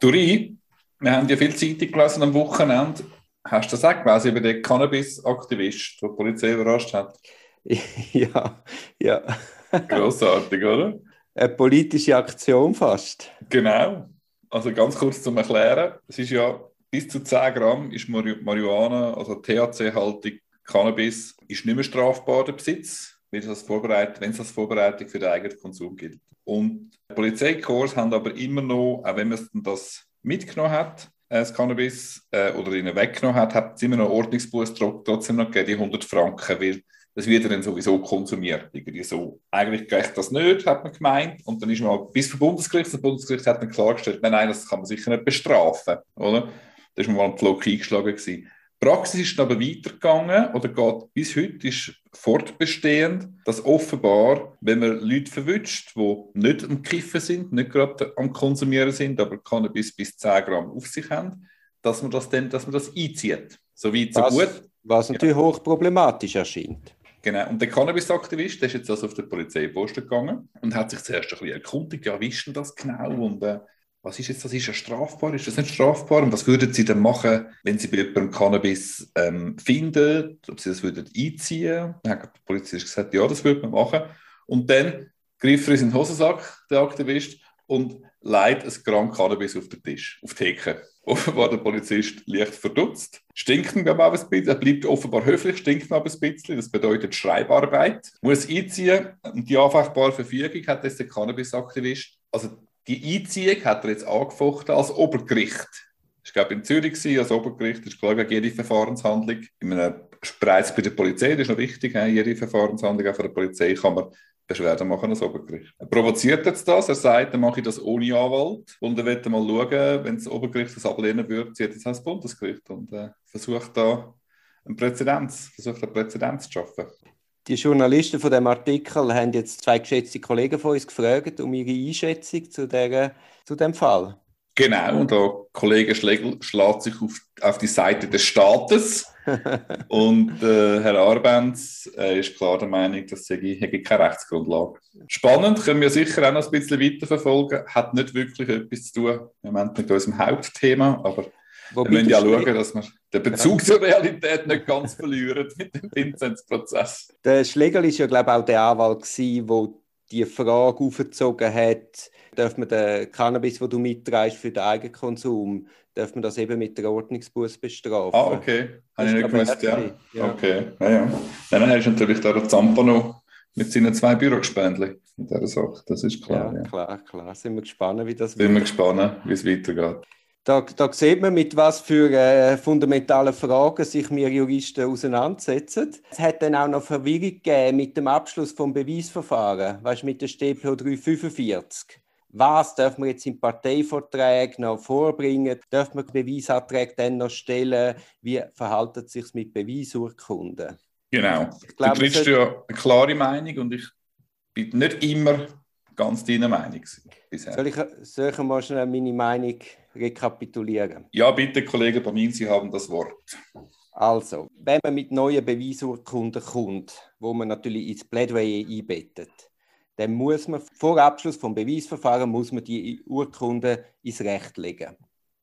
Duri, wir haben ja viel Zeitung gelesen am Wochenende. Hast du das auch gelesen über den Cannabis-Aktivist, der die Polizei überrascht hat? ja, ja. Grossartig, oder? Eine politische Aktion fast. Genau. Also ganz kurz zum Erklären. Es ist ja bis zu 10 Gramm ist Marihuana, also THC-haltig Cannabis, ist nicht mehr strafbar, der Besitz, wenn es als Vorbereitung für den eigenen Konsum gilt. Und Polizeikorps haben aber immer noch, auch wenn man das mitgenommen hat, äh, das Cannabis, äh, oder ihnen weggenommen hat, hat es immer noch Ordnungsbuß trotzdem noch gegeben, die 100 Franken, weil das wird dann sowieso konsumiert. Irgendwie so. Eigentlich geht das nicht, hat man gemeint. Und dann ist man bis zum Bundesgericht. Das Bundesgericht hat dann klargestellt, nein, nein, das kann man sicher nicht bestrafen. Oder? Da ist man mal am Pflock eingeschlagen. Gewesen. Die Praxis ist aber weitergegangen oder geht bis heute ist fortbestehend, dass offenbar, wenn man Leute verwünscht, die nicht am Kiffen sind, nicht gerade am Konsumieren sind, aber Cannabis bis 10 Gramm auf sich haben, dass man das dann, dass man das einzieht. So weit, so was, gut. Was natürlich ja. hochproblematisch erscheint. Genau. Und der Cannabis-Aktivist, der ist jetzt also auf die Polizeiposten gegangen und hat sich zuerst ein bisschen erkundigt, ja, wie ist denn das genau und äh, was ist jetzt, das ist ja strafbar, ist das nicht strafbar und was würden Sie denn machen, wenn Sie bei jemandem Cannabis ähm, finden, ob Sie das würden einziehen? Dann hat der Polizist gesagt, ja, das würde man machen. Und dann greift er in den Hosensack, der Aktivist, und legt ein Gramm Cannabis auf den Tisch, auf die Hecke. Offenbar der Polizist leicht verdutzt. Stinkt ihm aber ein bisschen. Er bleibt offenbar höflich, stinkt aber ein bisschen. Das bedeutet Schreibarbeit. Muss einziehen. Und die anfechtbare Verfügung hat jetzt der Cannabis-Aktivist. Also die Einziehung hat er jetzt angefochten als Obergericht. Ich glaube, in Zürich als Obergericht ist klar, jede Verfahrenshandlung, in einem bereits bei der Polizei, das ist noch wichtig, jede Verfahrenshandlung auch von der Polizei kann man Beschwerde machen als Obergericht. Er provoziert jetzt das, er sagt, dann mache ich das ohne Anwalt und er wird mal schauen, wenn das Obergericht das ablehnen würde, zieht es das Bundesgericht und äh, versucht da einen Präzedenz, versucht einen Präzedenz zu schaffen. Die Journalisten von dem Artikel haben jetzt zwei geschätzte Kollegen von uns gefragt um ihre Einschätzung zu, der, zu dem Fall. Genau, und der Kollege Schlegel schlägt sich auf, auf die Seite des Staates. und äh, Herr Arbenz äh, ist klar der Meinung, dass sei keine Rechtsgrundlage. Spannend, können wir sicher auch noch ein bisschen weiterverfolgen. Hat nicht wirklich etwas zu tun im Moment mit unserem Hauptthema, aber Wobei wir müssen ja schauen, dass wir den Bezug zur Realität nicht ganz verlieren mit dem Vinzenz-Prozess. Der Schlegel war ja, glaube ich, auch der Anwalt, der die Frage aufgezogen hat, darf man den Cannabis, den du mittreibst für den Eigenkonsum, darf man das eben mit der Ordnungsbuß bestrafen. Ah, okay. Habe ich nicht gewusst, ja. ja. Okay, ja, ja. Dann hast du natürlich der Zampano mit seinen zwei Bürospendli in dieser Sache, das ist klar. Ja, ja, klar, klar. Sind wir gespannt, wie das Sind wird. wir gespannt, wie es weitergeht. Da, da sieht man, mit was für äh, fundamentalen Fragen sich wir Juristen auseinandersetzen. Es hat dann auch noch Verwirrung gegeben mit dem Abschluss vom Beweisverfahren, weißt, mit der StPO 345. Was darf man jetzt im Parteivertrag noch vorbringen? Darf man Beweisanträge dann noch stellen? Wie verhält es sich mit Beweisurkunden? Genau. Ich glaube, du trittst ja eine klare Meinung und ich bin nicht immer ganz deiner Meinung bisher. Soll ich, soll ich mal schnell meine Meinung rekapitulieren? Ja, bitte, Kollege Bamin, Sie haben das Wort. Also, wenn man mit neuen Beweisurkunden kommt, wo man natürlich ins Plädoyer einbettet, dann muss man vor Abschluss vom Beweisverfahren muss man die Urkunde ins Recht legen.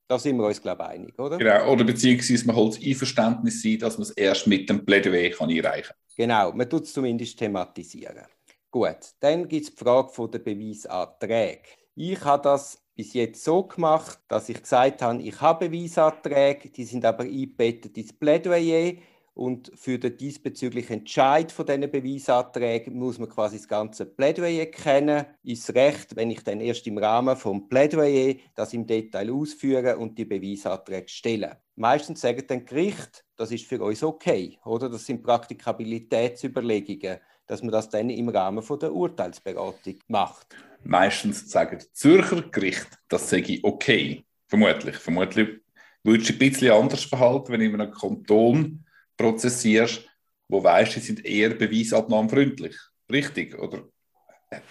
Da sind wir uns, glaube ich, einig, oder? Genau, oder beziehungsweise man holt das Einverständnis sein, dass man es erst mit dem Plädoyer kann einreichen kann. Genau, man tut es zumindest thematisieren. Gut, dann gibt es die Frage der Beweisanträge. Ich habe das bis jetzt so gemacht, dass ich gesagt habe, ich habe Beweisanträge, die sind aber eingebettet ins Plädoyer und für den diesbezüglichen Entscheid von diesen Beweisanträgen muss man quasi das ganze Plädoyer kennen. Ist Recht, wenn ich dann erst im Rahmen vom Plädoyer das im Detail ausführe und die Beweisanträge stelle. Meistens sagen dann Gericht, das ist für uns okay, oder? Das sind Praktikabilitätsüberlegungen dass man das dann im Rahmen von der Urteilsberatung macht. Meistens sagen Zürcher Gericht, das sage ich okay. Vermutlich. Vermutlich würdest du ein bisschen anders verhalten, wenn du in einem Kanton prozessierst, wo weißt, sie sind eher beweisabnahmefreundlich. Richtig? Oder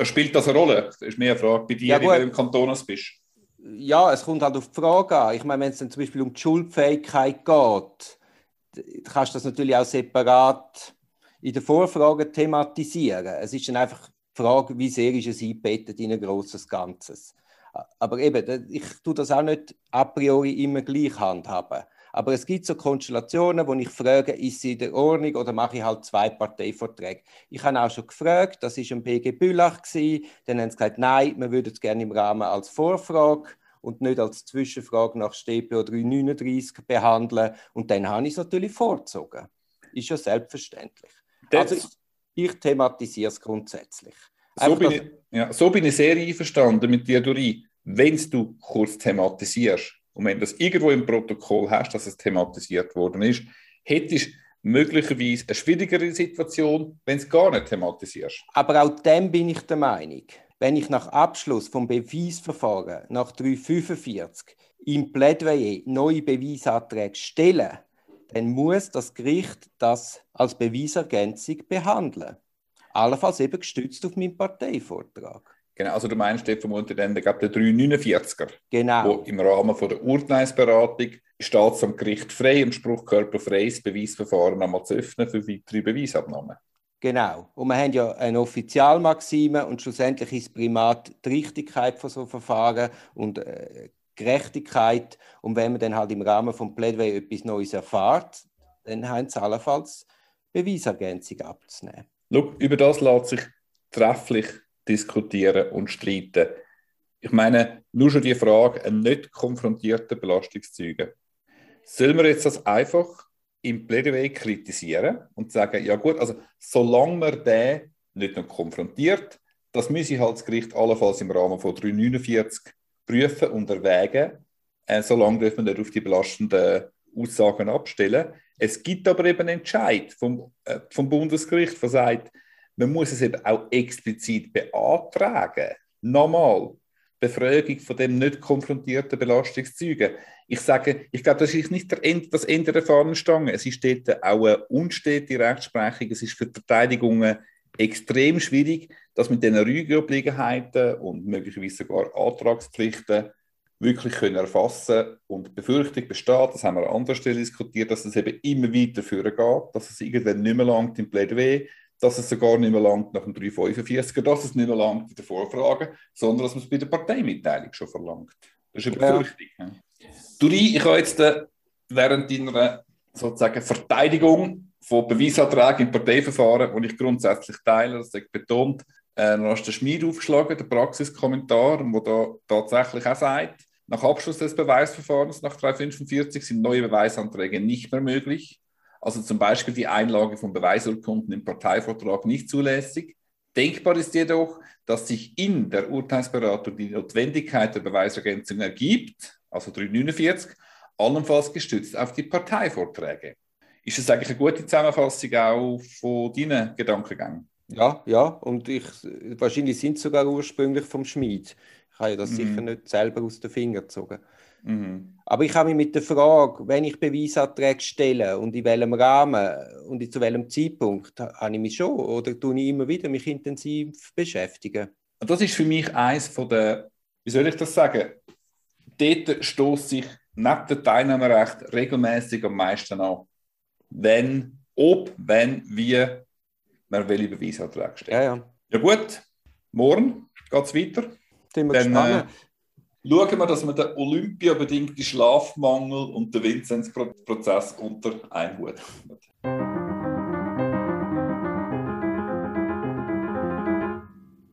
spielt das eine Rolle? Das ist mehr eine Frage bei dir, ja, wie du im Kanton bist. Ja, es kommt halt auf die Frage an. Ich meine, wenn es dann zum Beispiel um die Schuldfähigkeit geht, kannst du das natürlich auch separat in der Vorfrage thematisieren. Es ist dann einfach die Frage, wie sehr ist es eingebettet in ein grosses Ganzes. Aber eben, ich tue das auch nicht a priori immer gleich handhaben. Aber es gibt so Konstellationen, wo ich frage, ist sie in der Ordnung oder mache ich halt zwei Parteivorträge. Ich habe auch schon gefragt, das ist ein Bülach gewesen, dann haben sie gesagt, nein, wir würden es gerne im Rahmen als Vorfrage und nicht als Zwischenfrage nach StPO 339 behandeln. Und dann habe ich es natürlich vorgezogen. Ist ja selbstverständlich. Das also ich, ich thematisiere es grundsätzlich. So bin, ich, ja, so bin, ich, sehr einverstanden mit dir, Dori. Wenn du kurz thematisierst und wenn du das irgendwo im Protokoll hast, dass es thematisiert worden ist, hättest du möglicherweise eine schwierigere Situation, wenn du es gar nicht thematisierst. Aber auch dem bin ich der Meinung. Wenn ich nach Abschluss vom Beweisverfahren nach 345 im Plädoyer neue Beweisanträge stelle, dann muss das Gericht das als Beweisergänzung behandeln. Allenfalls eben gestützt auf meinen Parteivortrag. Genau, also du meinst dort vermutlich dann der 349er, genau. wo im Rahmen von der Urteilsberatung steht am Gericht frei, im Spruchkörper freies Beweisverfahren einmal zu öffnen für weitere Beweisabnahmen. Genau. Und wir haben ja eine Offizialmaxime und schlussendlich ist Primat die Richtigkeit von so Verfahren und äh, Gerechtigkeit. Und wenn man dann halt im Rahmen von Plädoyer etwas Neues erfahrt, dann haben sie allenfalls Beweisergänzung abzunehmen. Schau, über das lässt sich trefflich diskutieren und streiten. Ich meine, nur schon die Frage, ein nicht konfrontierter Belastungszeuge. Sollen wir jetzt das einfach im Plädoyer kritisieren und sagen, ja gut, also solange man den nicht noch konfrontiert, das müsse halt das Gericht allenfalls im Rahmen von 349 prüfen und erwägen. Äh, solange dürfen wir nicht auf die belastenden Aussagen abstellen. Es gibt aber eben einen Entscheid vom, äh, vom Bundesgericht, der sagt, man muss es eben auch explizit beantragen. Nochmal, Befragung von dem nicht konfrontierten Belastungszeugen. Ich sage, ich glaube, das ist nicht Ende, das Ende der Fahnenstange. Es ist dort auch eine unstete Rechtsprechung. Es ist für die Verteidigungen extrem schwierig, dass mit diesen Rügeobliegenheiten und möglicherweise sogar Antragspflichten wirklich können erfassen und die Befürchtung besteht, das haben wir an anderer Stelle diskutiert, dass es eben immer weiter führen geht, dass es irgendwann nicht mehr langt im Plädoyer, dass es sogar nicht mehr langt nach dem 345er, dass es nicht mehr langt in der Vorfrage, sondern dass man es bei der Parteimitteilung schon verlangt. Das ist eine Befürchtung. Ja. Duri, ich habe jetzt äh, während deiner sozusagen Verteidigung von Beweisanträgen im Parteiverfahren, die ich grundsätzlich teile, das ist betont, äh, dann hast du Schmied aufgeschlagen, den Praxiskommentar, wo da tatsächlich auch sagt, nach Abschluss des Beweisverfahrens nach 345 sind neue Beweisanträge nicht mehr möglich. Also zum Beispiel die Einlage von Beweisurkunden im Parteivortrag nicht zulässig. Denkbar ist jedoch, dass sich in der Urteilsberatung die Notwendigkeit der Beweisergänzung ergibt, also 349, allenfalls gestützt auf die Parteivorträge. Ist das eigentlich eine gute Zusammenfassung auch von deinen Gedankengängen? Ja, ja, und ich, wahrscheinlich sind sie sogar ursprünglich vom Schmied. Ich habe das mhm. sicher nicht selber aus den Fingern gezogen. Mhm. Aber ich habe mich mit der Frage, wenn ich Beweisanträge stelle und in welchem Rahmen und zu welchem Zeitpunkt, habe ich mich schon oder tue ich immer wieder mich intensiv beschäftigen. Und das ist für mich eines von der, wie soll ich das sagen? Dort stoßt sich neben dem Teilnahmerecht regelmäßig am meisten an. Wenn, ob, wenn, wie man welche Beweisanträge stellt. Ja, ja. ja gut, morgen geht es weiter. Dann, gespannt. Äh, schauen wir, dass wir den olympiabedingten Schlafmangel und den Vinzenz-Prozess unter einen Hut bringen.